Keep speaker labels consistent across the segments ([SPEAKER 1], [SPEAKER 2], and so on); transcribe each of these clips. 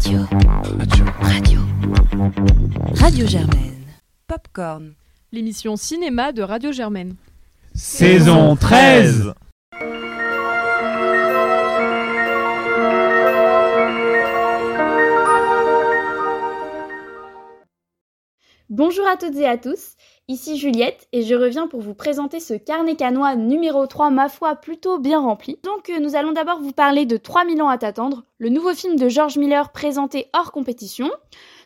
[SPEAKER 1] Radio. Radio. Radio Germaine. Popcorn.
[SPEAKER 2] L'émission cinéma de Radio Germaine.
[SPEAKER 3] Saison 13
[SPEAKER 4] Bonjour à toutes et à tous, ici Juliette et je reviens pour vous présenter ce carnet canois numéro 3, ma foi, plutôt bien rempli. Donc euh, nous allons d'abord vous parler de 3000 ans à t'attendre, le nouveau film de George Miller présenté hors compétition.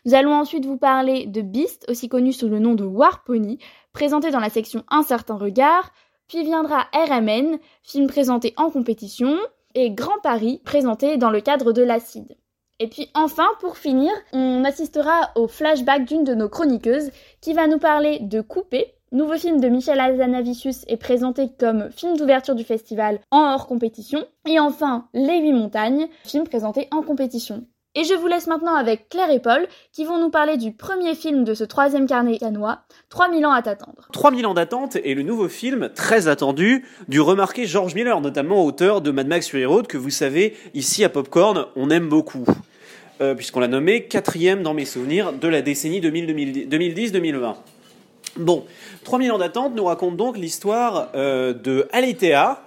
[SPEAKER 4] Nous allons ensuite vous parler de Beast, aussi connu sous le nom de War Pony, présenté dans la section Un certain regard. Puis viendra RMN, film présenté en compétition, et Grand Paris, présenté dans le cadre de l'Acide. Et puis enfin, pour finir, on assistera au flashback d'une de nos chroniqueuses qui va nous parler de Coupé, nouveau film de Michel Azanavicius est présenté comme film d'ouverture du festival en hors compétition. Et enfin, Les Huit Montagnes, film présenté en compétition. Et je vous laisse maintenant avec Claire et Paul qui vont nous parler du premier film de ce troisième carnet canois, 3000 ans à t'attendre.
[SPEAKER 5] 3000 ans d'attente est le nouveau film très attendu du remarqué George Miller, notamment auteur de Mad Max Fury Road, que vous savez, ici à Popcorn, on aime beaucoup. Euh, puisqu'on l'a nommé quatrième dans mes souvenirs de la décennie 2010-2020. Bon, 3000 ans d'attente nous raconte donc l'histoire euh, de Aletheia,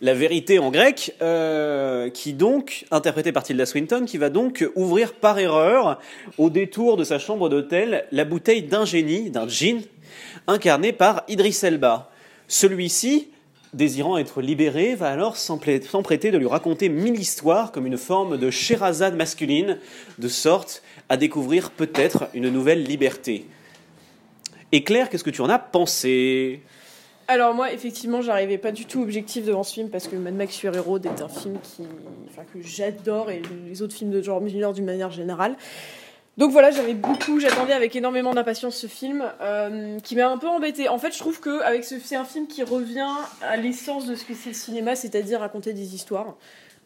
[SPEAKER 5] la vérité en grec, euh, qui donc, interprétée par Tilda Swinton, qui va donc ouvrir par erreur, au détour de sa chambre d'hôtel, la bouteille d'un génie, d'un djinn, incarné par Idris Elba. Celui-ci, désirant être libéré, va alors s'emprêter de lui raconter mille histoires comme une forme de Sherazade masculine, de sorte à découvrir peut-être une nouvelle liberté. Et Claire, qu'est-ce que tu en as pensé?
[SPEAKER 2] Alors moi, effectivement, j'arrivais pas du tout objectif devant ce film parce que Mad Max Fury Road est un film que j'adore et les autres films de Miller d'une manière générale. Donc voilà, j'avais beaucoup, j'attendais avec énormément d'impatience ce film, euh, qui m'a un peu embêté. En fait, je trouve que avec ce, c'est un film qui revient à l'essence de ce que c'est le cinéma, c'est-à-dire raconter des histoires.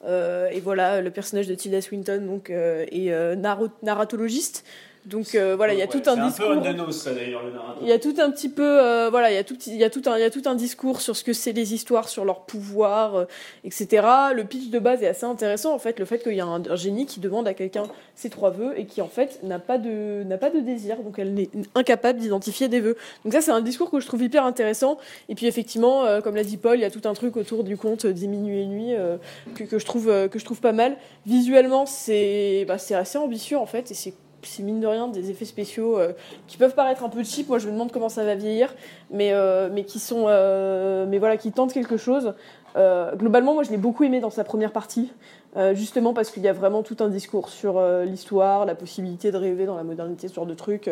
[SPEAKER 2] Euh, et voilà, le personnage de Tilda Swinton donc euh, est narratologiste. Donc euh, voilà, il y a tout un discours. Il y a tout un petit peu, euh, voilà, il y a tout, il y a tout un, il y a tout un discours sur ce que c'est les histoires, sur leur pouvoir, euh, etc. Le pitch de base est assez intéressant en fait, le fait qu'il y a un, un génie qui demande à quelqu'un ses trois vœux et qui en fait n'a pas de, n'a pas de désir, donc elle est incapable d'identifier des vœux. Donc ça c'est un discours que je trouve hyper intéressant. Et puis effectivement, euh, comme l'a dit Paul, il y a tout un truc autour du conte dix minuit et nuit euh, que, que je trouve, euh, que je trouve pas mal. Visuellement, c'est, bah, c'est assez ambitieux en fait et c'est c'est mine de rien des effets spéciaux euh, qui peuvent paraître un peu cheap. Moi, je me demande comment ça va vieillir, mais euh, mais qui sont, euh, mais voilà, qui tentent quelque chose. Globalement, moi, je l'ai beaucoup aimé dans sa première partie, justement parce qu'il y a vraiment tout un discours sur l'histoire, la possibilité de rêver dans la modernité, ce genre de trucs,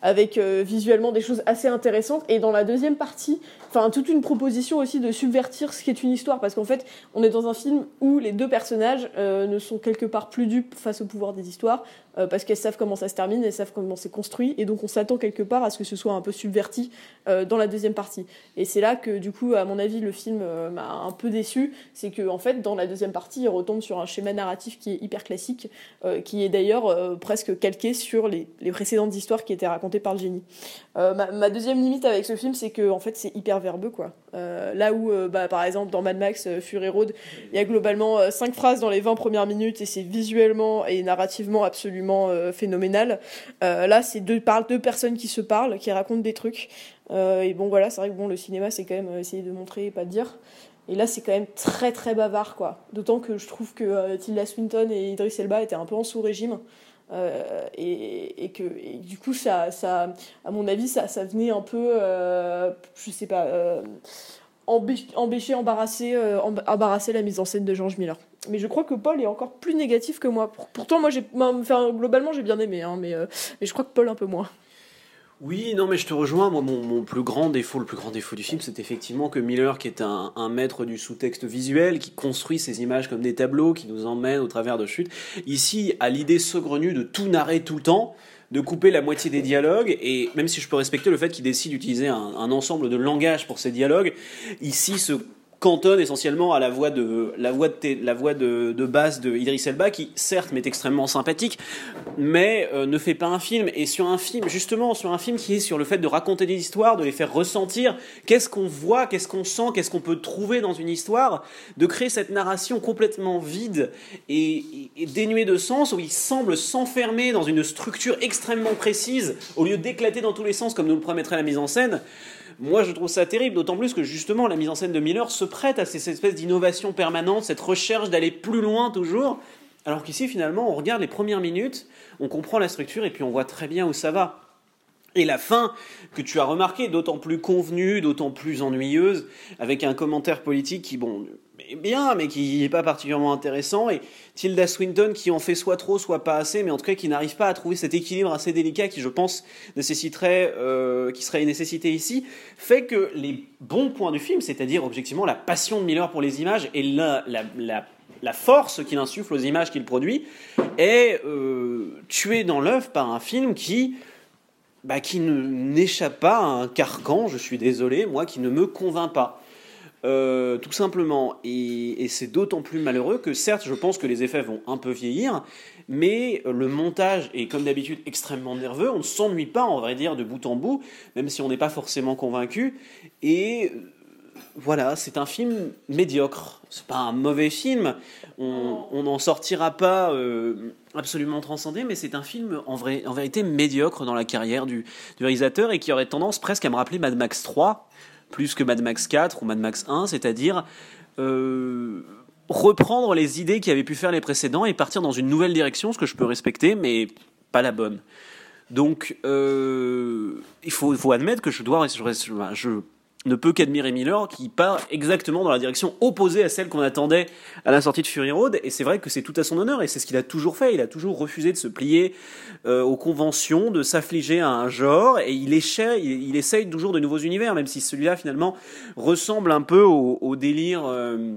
[SPEAKER 2] avec visuellement des choses assez intéressantes. Et dans la deuxième partie, enfin, toute une proposition aussi de subvertir ce qui est une histoire, parce qu'en fait, on est dans un film où les deux personnages ne sont quelque part plus dupes face au pouvoir des histoires, euh, parce qu'elles savent comment ça se termine, elles savent comment c'est construit, et donc on s'attend quelque part à ce que ce soit un peu subverti euh, dans la deuxième partie. Et c'est là que, du coup, à mon avis, le film euh, m'a un peu déçu, c'est que en fait, dans la deuxième partie, il retombe sur un schéma narratif qui est hyper classique, qui est d'ailleurs presque calqué sur les, précédentes histoires qui étaient racontées par le génie. Ma, deuxième limite avec ce film, c'est que en fait, c'est hyper verbeux, quoi. Là où, bah, par exemple, dans Mad Max Fury Road, il y a globalement euh, cinq phrases dans les 20 premières minutes et c'est visuellement et narrativement absolument euh, phénoménal. Euh, là, c'est deux, personnes qui se parlent, qui racontent des trucs. Euh, et bon, voilà, c'est vrai que bon, le cinéma, c'est quand même essayer de montrer et pas de dire. Et là, c'est quand même très très bavard, quoi. D'autant que je trouve que euh, Tilda Swinton et Idris Elba étaient un peu en sous-régime. Et, que du coup, ça, à mon avis, ça, venait un peu, euh, je sais pas, embê- empêcher, embarrasser, emb- embarrasser la mise en scène de George Miller. Mais je crois que Paul est encore plus négatif que moi. Pour- Pourtant, moi, enfin, globalement, j'ai bien aimé, hein, mais, euh, mais je crois que Paul un peu moins.
[SPEAKER 5] Oui, non, mais je te rejoins. Moi, mon, plus grand défaut, le plus grand défaut du film, c'est effectivement que Miller, qui est un, maître du sous-texte visuel, qui construit ces images comme des tableaux, qui nous emmène au travers de chutes, ici, a l'idée saugrenue de tout narrer tout le temps, de couper la moitié des dialogues, et même si je peux respecter le fait qu'il décide d'utiliser un, ensemble de langage pour ces dialogues, ici se cantonne essentiellement à la voix de la voix de la voix de, de basse de Idris Elba qui certes m'est extrêmement sympathique mais euh, ne fait pas un film. Et sur un film justement sur un film qui est sur le fait de raconter des histoires de les faire ressentir qu'est-ce qu'on voit qu'est-ce qu'on sent qu'est-ce qu'on peut trouver dans une histoire de créer cette narration complètement vide et, et dénuée de sens où il semble s'enfermer dans une structure extrêmement précise au lieu d'éclater dans tous les sens comme nous le promettrait la mise en scène moi, je trouve ça terrible, d'autant plus que justement la mise en scène de Miller se prête à ces espèces d'innovation permanente, cette recherche d'aller plus loin toujours. Alors qu'ici, finalement, on regarde les premières minutes, on comprend la structure et puis on voit très bien où ça va. Et la fin, que tu as remarqué, d'autant plus convenue, d'autant plus ennuyeuse, avec un commentaire politique qui, bon, bien, mais qui n'est pas particulièrement intéressant, et Tilda Swinton qui en fait soit trop, soit pas assez, mais en tout cas qui n'arrive pas à trouver cet équilibre assez délicat qui, je pense, nécessiterait, euh, qui serait une nécessité ici, fait que les bons points du film, c'est-à-dire objectivement la passion de Miller pour les images et la, la, la force qu'il insuffle aux images qu'il produit est euh, tuée dans l'œuvre par un film qui, bah, qui n'échappe pas à un carcan, je suis désolé, moi, qui ne me convainc pas. Euh, tout simplement. Et, c'est d'autant plus malheureux que certes, je pense que les effets vont un peu vieillir, mais le montage est comme d'habitude extrêmement nerveux. On ne s'ennuie pas, on va dire, de bout en bout, même si on n'est pas forcément convaincu. Et euh, voilà, c'est un film médiocre. C'est pas un mauvais film. On n'en sortira pas euh, absolument transcendé, mais c'est un film en, vrai, en vérité médiocre dans la carrière du, du réalisateur et qui aurait tendance presque à me rappeler Mad Max 3 plus que Mad Max 4 ou Mad Max 1, c'est-à-dire euh, reprendre les idées qui avaient pu faire les précédents et partir dans une nouvelle direction, ce que je peux respecter, mais pas la bonne. Donc, euh, il faut, admettre que je dois, ne peut qu'admirer Miller qui part exactement dans la direction opposée à celle qu'on attendait à la sortie de Fury Road. Et c'est vrai que c'est tout à son honneur et c'est ce qu'il a toujours fait. Il a toujours refusé de se plier euh, aux conventions de s'affliger à un genre et il, échait, il, il, essaye toujours de nouveaux univers même si celui-là finalement ressemble un peu au, délire euh,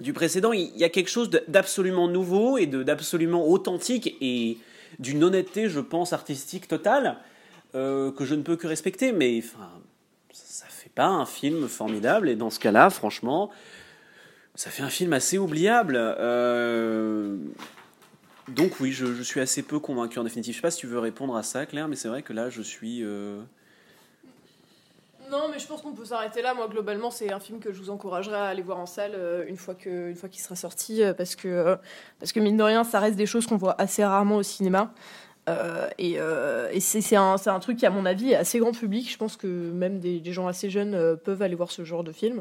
[SPEAKER 5] du précédent. Il y a quelque chose d'absolument nouveau et d'absolument authentique et d'une honnêteté je pense artistique totale euh, que je ne peux que respecter mais enfin pas un film formidable. Et dans ce cas-là, franchement, ça fait un film assez oubliable. Euh... Donc oui, je, suis assez peu convaincu en définitive. Je sais pas si tu veux répondre à ça, Claire, mais c'est vrai que là, je suis... Euh...
[SPEAKER 2] Non, mais je pense qu'on peut s'arrêter là. Moi, globalement, c'est un film que je vous encouragerais à aller voir en salle euh, une fois que, une qu'il sera sorti, parce que, parce que mine de rien, ça reste des choses qu'on voit assez rarement au cinéma. Euh, et, euh, et c'est un, un, truc qui, à mon avis, est assez grand public. Je pense que même des, des gens assez jeunes euh, peuvent aller voir ce genre de film.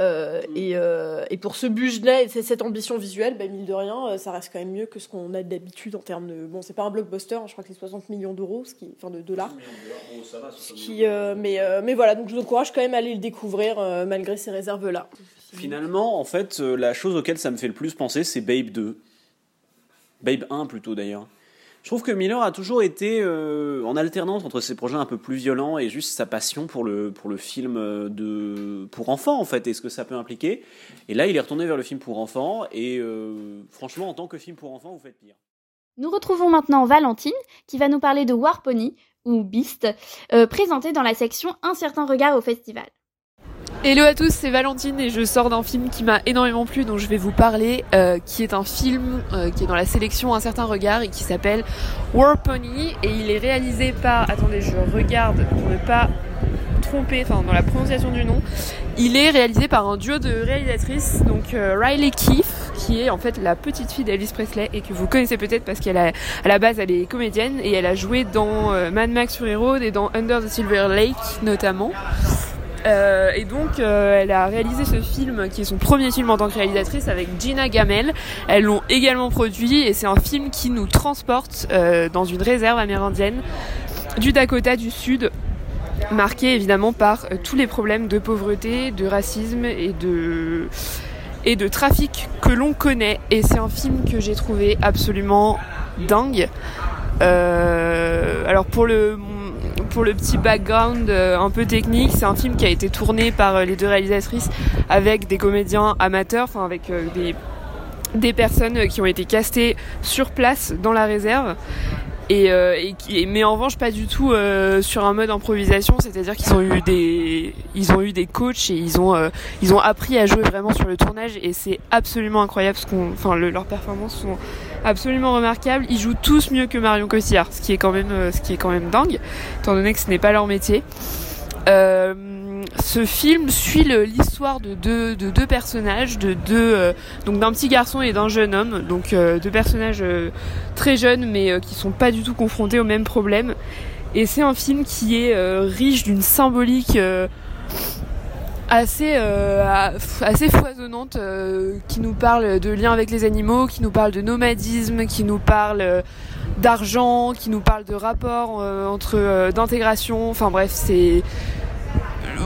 [SPEAKER 2] Euh, et, euh, et, pour ce budget-là et cette ambition visuelle, bah, mine de rien, ça reste quand même mieux que ce qu'on a d'habitude en termes de. Bon, c'est pas un blockbuster, hein, je crois que c'est 60 millions d'euros, ce qui, enfin de dollars. Ce qui, euh, mais, mais voilà, donc je vous encourage quand même à aller le découvrir malgré ces réserves-là.
[SPEAKER 5] Finalement, en fait, la chose auquel ça me fait le plus penser, c'est Babe 2. Babe 1 plutôt d'ailleurs. Je trouve que Miller a toujours été euh, en alternance entre ses projets un peu plus violents et juste sa passion pour le, pour le film de, pour enfants, en fait, et ce que ça peut impliquer. Et là, il est retourné vers le film pour enfants, et euh, franchement, en tant que film pour enfants, vous faites pire.
[SPEAKER 4] Nous retrouvons maintenant Valentine, qui va nous parler de War Pony, ou Beast, euh, présenté dans la section Un certain regard au festival.
[SPEAKER 6] Hello à tous, c'est Valentine et je sors d'un film qui m'a énormément plu dont je vais vous parler, euh, qui est un film euh, qui est dans la sélection Un certain regard et qui s'appelle War Pony et il est réalisé par, attendez je regarde pour ne pas tromper, enfin dans la prononciation du nom, il est réalisé par un duo de réalisatrices, donc euh, Riley Keefe qui est en fait la petite fille d'Elvis Presley et que vous connaissez peut-être parce qu'elle a à la base elle est comédienne et elle a joué dans euh, Mad Max Fury Road et dans Under the Silver Lake notamment. Euh, et donc, euh, elle a réalisé ce film qui est son premier film en tant que réalisatrice avec Gina Gamel. Elles l'ont également produit et c'est un film qui nous transporte euh, dans une réserve amérindienne du Dakota du Sud, marqué évidemment par tous les problèmes de pauvreté, de racisme et de et de trafic que l'on connaît. Et c'est un film que j'ai trouvé absolument dingue. Alors pour le pour le petit background euh, un peu technique, c'est un film qui a été tourné par euh, les deux réalisatrices avec des comédiens amateurs, enfin avec euh, des, des personnes qui ont été castées sur place dans la réserve. Et, euh, et mais en revanche pas du tout euh, sur un mode improvisation, c'est-à-dire qu'ils ont eu des ils ont eu des coachs et ils ont euh, ils ont appris à jouer vraiment sur le tournage et c'est absolument incroyable ce qu'on enfin le- leurs performances sont absolument remarquables. Ils jouent tous mieux que Marion Cotillard, ce qui est quand même euh, ce qui est quand même dingue étant donné que ce n'est pas leur métier. Euh, ce film suit l'histoire de deux, de deux personnages, euh, donc d'un petit garçon et d'un jeune homme, donc euh, deux personnages euh, très jeunes mais qui sont pas du tout confrontés au même problème. Et c'est un film qui est riche d'une symbolique assez foisonnante, qui nous parle de liens avec les animaux, qui nous parle de nomadisme, qui nous parle d'argent, qui nous parle de rapports entre d'intégration. Enfin bref, c'est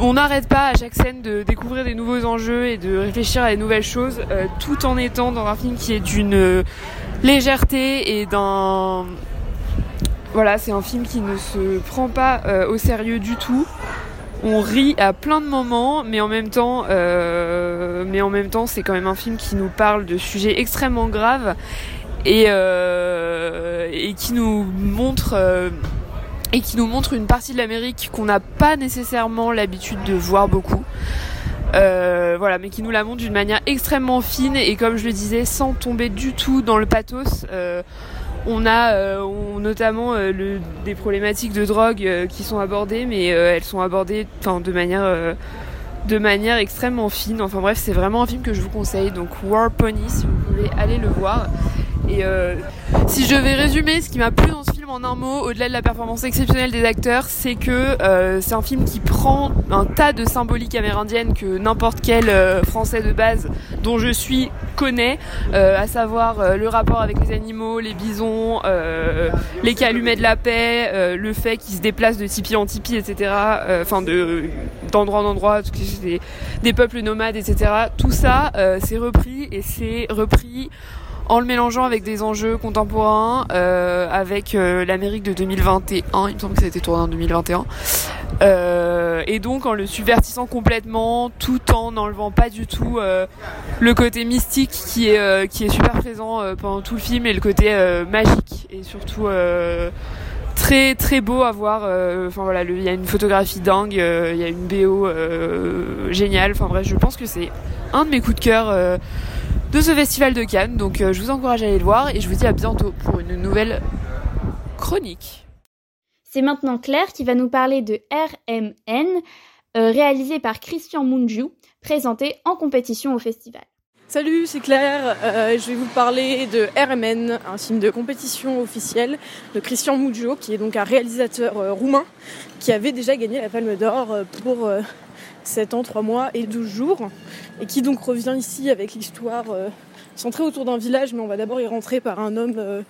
[SPEAKER 6] on n'arrête pas à chaque scène de découvrir des nouveaux enjeux et de réfléchir à des nouvelles choses, euh, tout en étant dans un film qui est d'une euh, légèreté et d'un voilà, c'est un film qui ne se prend pas euh, au sérieux du tout. On rit à plein de moments, mais en même temps, mais en même temps, c'est quand même un film qui nous parle de sujets extrêmement graves et qui nous montre et qui nous montre une partie de l'Amérique qu'on n'a pas nécessairement l'habitude de voir beaucoup. Euh, voilà, mais qui nous la montre d'une manière extrêmement fine et comme je le disais, sans tomber du tout dans le pathos. Euh, on a euh, on- notamment euh, le, des problématiques de drogue euh, qui sont abordées, mais euh, elles sont abordées de manière de manière extrêmement fine. Enfin bref, c'est vraiment un film que je vous conseille. Donc War Pony, si vous voulez aller le voir. Et euh, si je devais résumer ce qui m'a plu dans ce film en un mot, au-delà de la performance exceptionnelle des acteurs, c'est que euh, c'est un film qui prend un tas de symboliques amérindiennes que n'importe quel euh, Français de base dont je suis connaît, euh, à savoir euh, le rapport avec les animaux, les bisons, euh, les calumets de la paix, le fait qu'ils se déplacent de tipi en tipi, etc. Enfin, de d'endroit en endroit, des, des peuples nomades, etc. Tout ça, c'est repris et c'est repris en le mélangeant avec des enjeux contemporains, euh, avec euh, l'Amérique de 2021, il me semble que ça a été tourné en 2021, euh, et donc en le subvertissant complètement, tout en n'enlevant pas du tout euh, le côté mystique qui est, euh, qui est super présent pendant tout le film, et le côté magique, et surtout très très beau à voir. Enfin voilà, il y a une photographie dingue, il y a une BO géniale, enfin bref, je pense que c'est un de mes coups de cœur. De ce festival de Cannes. Donc euh, je vous encourage à aller le voir et je vous dis à bientôt pour une nouvelle chronique.
[SPEAKER 4] C'est maintenant Claire qui va nous parler de RMN, euh, réalisé par Christian Mungiu, présenté en compétition au festival.
[SPEAKER 2] Salut, c'est Claire. Euh, je vais vous parler de RMN, un film de compétition officielle de Christian Muggio, qui est donc un réalisateur euh, roumain qui avait déjà gagné la Palme d'Or euh, pour euh, 7 ans, 3 mois et 12 jours, et qui donc revient ici avec l'histoire euh, centrée autour d'un village, mais on va d'abord y rentrer par un homme. euh,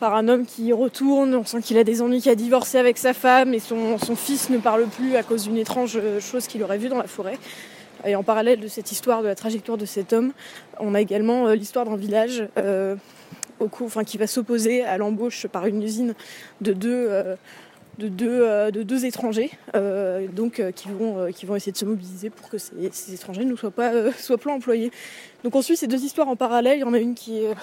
[SPEAKER 2] par un homme qui y retourne, on sent qu'il a des ennuis, qu'il a divorcé avec sa femme et son, fils ne parle plus à cause d'une étrange euh, chose qu'il aurait vue dans la forêt. Et en parallèle de cette histoire, de la trajectoire de cet homme, on a également l'histoire d'un village au cours, enfin, qui va s'opposer à l'embauche par une usine de deux, de deux, euh, de deux étrangers, euh, donc euh, qui, vont, essayer de se mobiliser pour que ces, étrangers ne soient pas, soient pas employés. Donc on suit ces deux histoires en parallèle. Il y en a une qui est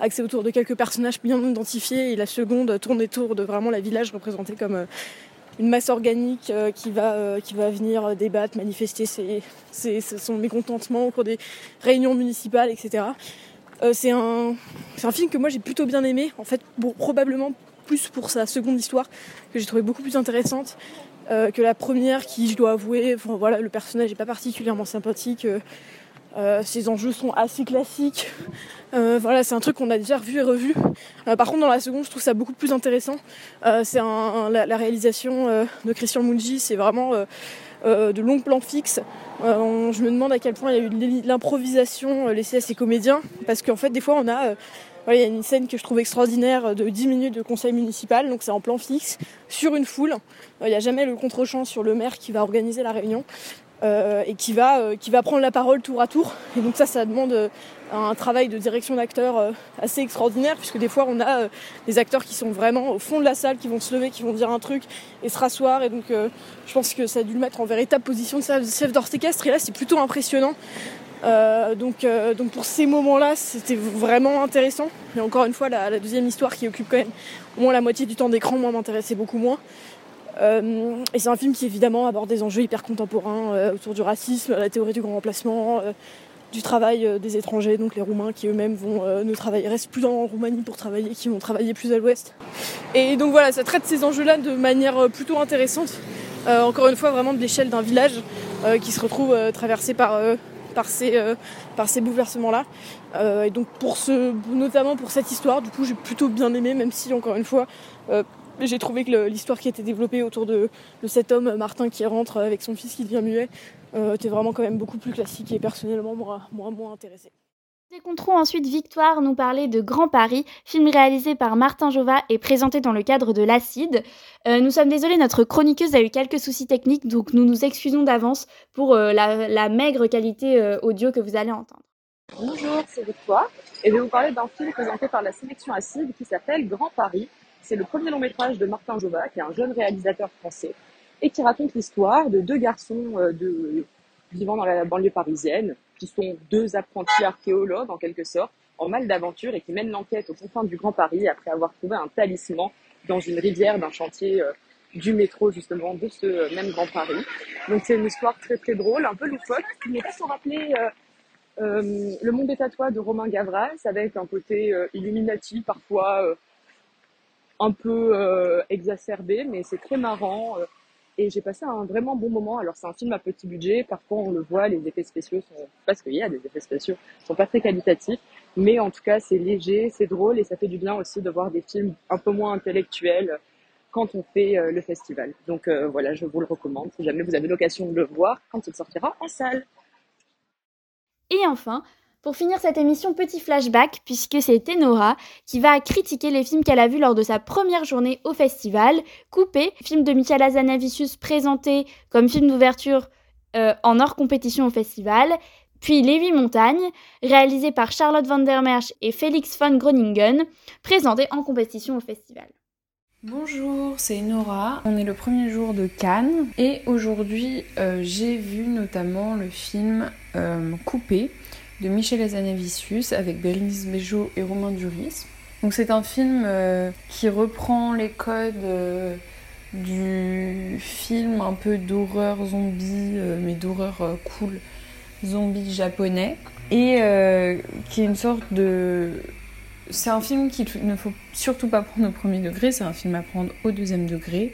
[SPEAKER 2] axée autour de quelques personnages bien identifiés et la seconde tourne autour de vraiment la village représentée comme une masse organique qui, va, venir débattre, manifester ses, son mécontentement au cours des réunions municipales, etc. C'est un, film que moi j'ai plutôt bien aimé, en fait, probablement plus pour sa seconde histoire, que j'ai trouvé beaucoup plus intéressante euh, que la première, qui, je dois avouer, voilà, le personnage n'est pas particulièrement sympathique. euh, euh, ses enjeux sont assez classiques. Voilà, c'est un truc qu'on a déjà revu et revu. Par contre, dans la seconde, je trouve ça beaucoup plus intéressant. C'est un, la, réalisation de Christian Mungi, c'est vraiment de longs plans fixes. On- je me demande à quel point il y a eu l'improvisation laissée à ces comédiens, parce qu'en fait, des fois, on a, il y a une scène que je trouve extraordinaire de 10 minutes de conseil municipal, donc c'est en plan fixe, sur une foule. Euh, Il n'y a jamais le contre-champ sur le maire qui va organiser la réunion. euh, et qui va, euh, qui va prendre la parole tour à tour. Et donc ça, ça demande un travail de direction d'acteur euh, assez extraordinaire, puisque des fois on a des acteurs qui sont vraiment au fond de la salle, qui vont se lever, qui vont dire un truc et se rasseoir. Et donc je pense que ça a dû le mettre en véritable position de chef d'orchestre. Et là, c'est plutôt impressionnant. Donc, donc pour ces moments-là, c'était vraiment intéressant. Mais encore une fois, la, deuxième histoire qui occupe quand même au moins la moitié du temps d'écran, moi, m'intéressait beaucoup moins. et c'est un film qui évidemment aborde des enjeux hyper contemporains autour du racisme, la théorie du grand remplacement, du travail euh, des étrangers, donc les Roumains qui eux-mêmes vont euh, ne restent plus en Roumanie pour travailler, qui vont travailler plus à l'ouest. Et donc voilà, ça traite ces enjeux-là de manière euh, plutôt intéressante. encore une fois, vraiment de l'échelle d'un village qui se retrouve traversé par par ces, par ces bouleversements-là. et donc pour ce, notamment pour cette histoire, du coup j'ai plutôt bien aimé, même si encore une fois j'ai trouvé que l'histoire qui était développée autour de, cet homme, Martin, qui rentre avec son fils qui devient muet, euh, était vraiment quand même beaucoup plus classique et personnellement moi, moi moins intéressé.
[SPEAKER 4] Nous écouterons ensuite Victoire nous parler de Grand Paris, film réalisé par Martin Jova et présenté dans le cadre de l'Acide. Euh, nous sommes désolés, notre chroniqueuse a eu quelques soucis techniques, donc nous nous excusons d'avance pour euh, la, maigre qualité audio que vous allez entendre.
[SPEAKER 7] Bonjour, c'est Victoire et je vais vous parler d'un film présenté par la sélection Acide qui s'appelle Grand Paris. C'est le premier long métrage de Martin Jova, qui est un jeune réalisateur français et qui raconte l'histoire de deux garçons euh, de, vivant dans la banlieue parisienne, qui sont deux apprentis archéologues en quelque sorte, en mal d'aventure et qui mènent l'enquête au confins du Grand Paris après avoir trouvé un talisman dans une rivière d'un chantier euh, du métro justement de ce euh, même Grand Paris. Donc c'est une histoire très très drôle, un peu loufoque, qui n'est pas sans rappeler Le Monde des tatouages de Romain Gavras avec un côté illuminati parfois un peu exacerbé, mais c'est très marrant. Et j'ai passé un vraiment bon moment. Alors c'est un film à petit budget, parfois on le voit, les effets spéciaux sont, parce qu'il y a des effets spéciaux, sont pas très qualitatifs. Mais en tout cas c'est léger, c'est drôle et ça fait du bien aussi de voir des films un peu moins intellectuels quand on fait euh, le festival. Donc euh, voilà, je vous le recommande si jamais vous avez l'occasion de le voir quand il sortira en salle.
[SPEAKER 4] Et enfin, pour finir cette émission, petit flashback, puisque c'est Tenora qui va critiquer les films qu'elle a vus lors de sa première journée au festival. Coupé, film de Michael Azanavicius présenté comme film d'ouverture euh, en hors compétition au festival. Puis Les Huit Montagnes, réalisé par Charlotte van der Merch et Félix von Groningen, présenté en compétition au festival.
[SPEAKER 8] Bonjour, c'est Nora. On est le premier jour de Cannes et aujourd'hui euh, j'ai vu notamment le film euh, Coupé de Michel Azanavicius avec Bérénice Bejo et Romain Duris. Donc c'est un film euh, qui reprend les codes euh, du film un peu d'horreur zombie, euh, mais d'horreur cool zombie japonais, et qui est une sorte de... C'est un film qu'il ne faut surtout pas prendre au premier degré, c'est un film à prendre au deuxième degré,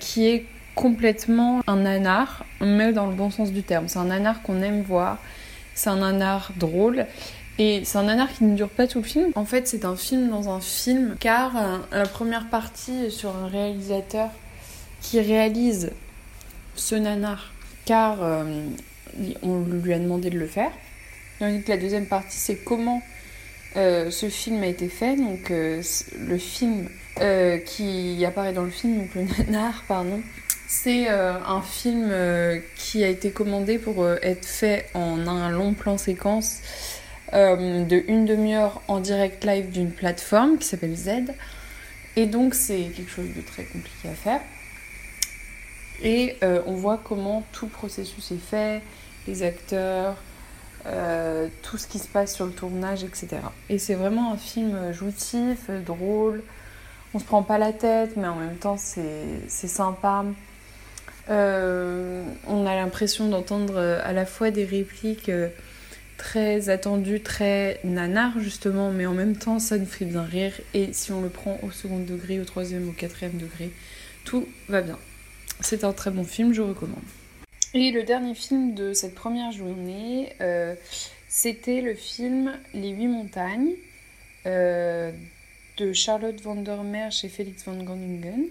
[SPEAKER 8] qui est complètement un nanar, mais dans le bon sens du terme. C'est un nanar qu'on aime voir, c'est un nanar drôle. Et c'est un nanar qui ne dure pas tout le film. En fait, c'est un film dans un film, car euh, la première partie est sur un réalisateur qui réalise ce nanar, car euh, on lui a demandé de le faire. Tandis que la deuxième partie, c'est comment euh, ce film a été fait. Donc, le film qui apparaît dans le film, donc le nanar, pardon, c'est euh, un film euh, qui a été commandé pour euh, être fait en un long plan séquence de une demi-heure en direct live d'une plateforme qui s'appelle Z. Et donc c'est quelque chose de très compliqué à faire. Et on voit comment tout le processus est fait, les acteurs, tout ce qui se passe sur le tournage, etc. Et c'est vraiment un film joutif, drôle. On se prend pas la tête, mais en même temps c'est sympa. Euh, on a l'impression d'entendre euh, à la fois des répliques euh, très attendues, très nanar justement, mais en même temps ça nous fait bien rire. Et si on le prend au second degré, au troisième, au quatrième degré, tout va bien. C'est un très bon film, je recommande. Et le dernier film de cette première journée, c'était le film Les Huit Montagnes de Charlotte van der Merch et Félix van Groningen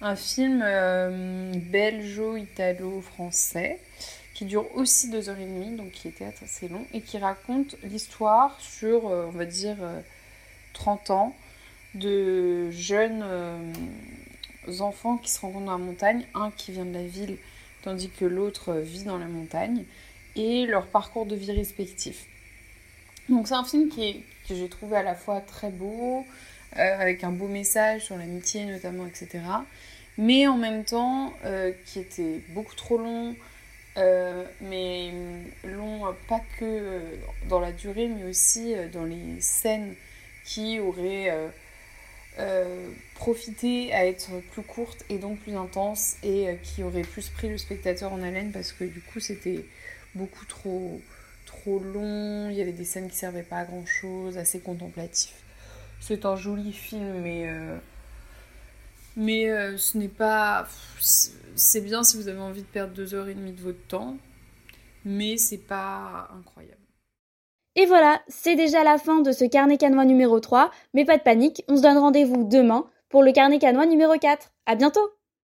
[SPEAKER 8] un film euh, belgeo-italo-français qui dure aussi deux heures et demie, donc qui était assez long, et qui raconte l'histoire sur, euh, on va dire, 30 euh, ans de jeunes enfants qui se rencontrent dans la montagne, un qui vient de la ville, tandis que l'autre vit dans la montagne, et leur parcours de vie respectif. Donc c'est un film qui que j'ai trouvé à la fois très beau, euh, avec un beau message sur l'amitié notamment, etc. Mais en même temps, euh, qui était beaucoup trop long, euh, mais long pas que dans la durée, mais aussi dans les scènes qui auraient profité à être plus courtes et donc plus intenses et qui auraient plus pris le spectateur en haleine parce que du coup c'était beaucoup trop trop long, il y avait des scènes qui servaient pas à grand chose, assez contemplatif. C'est un joli film, mais mais euh, ce n'est pas. C'est bien si vous avez envie de perdre deux heures et demie de votre temps, mais c'est pas incroyable.
[SPEAKER 4] Et voilà, c'est déjà la fin de ce carnet canois numéro 3, mais pas de panique, on se donne rendez-vous demain pour le carnet canois numéro 4. À bientôt!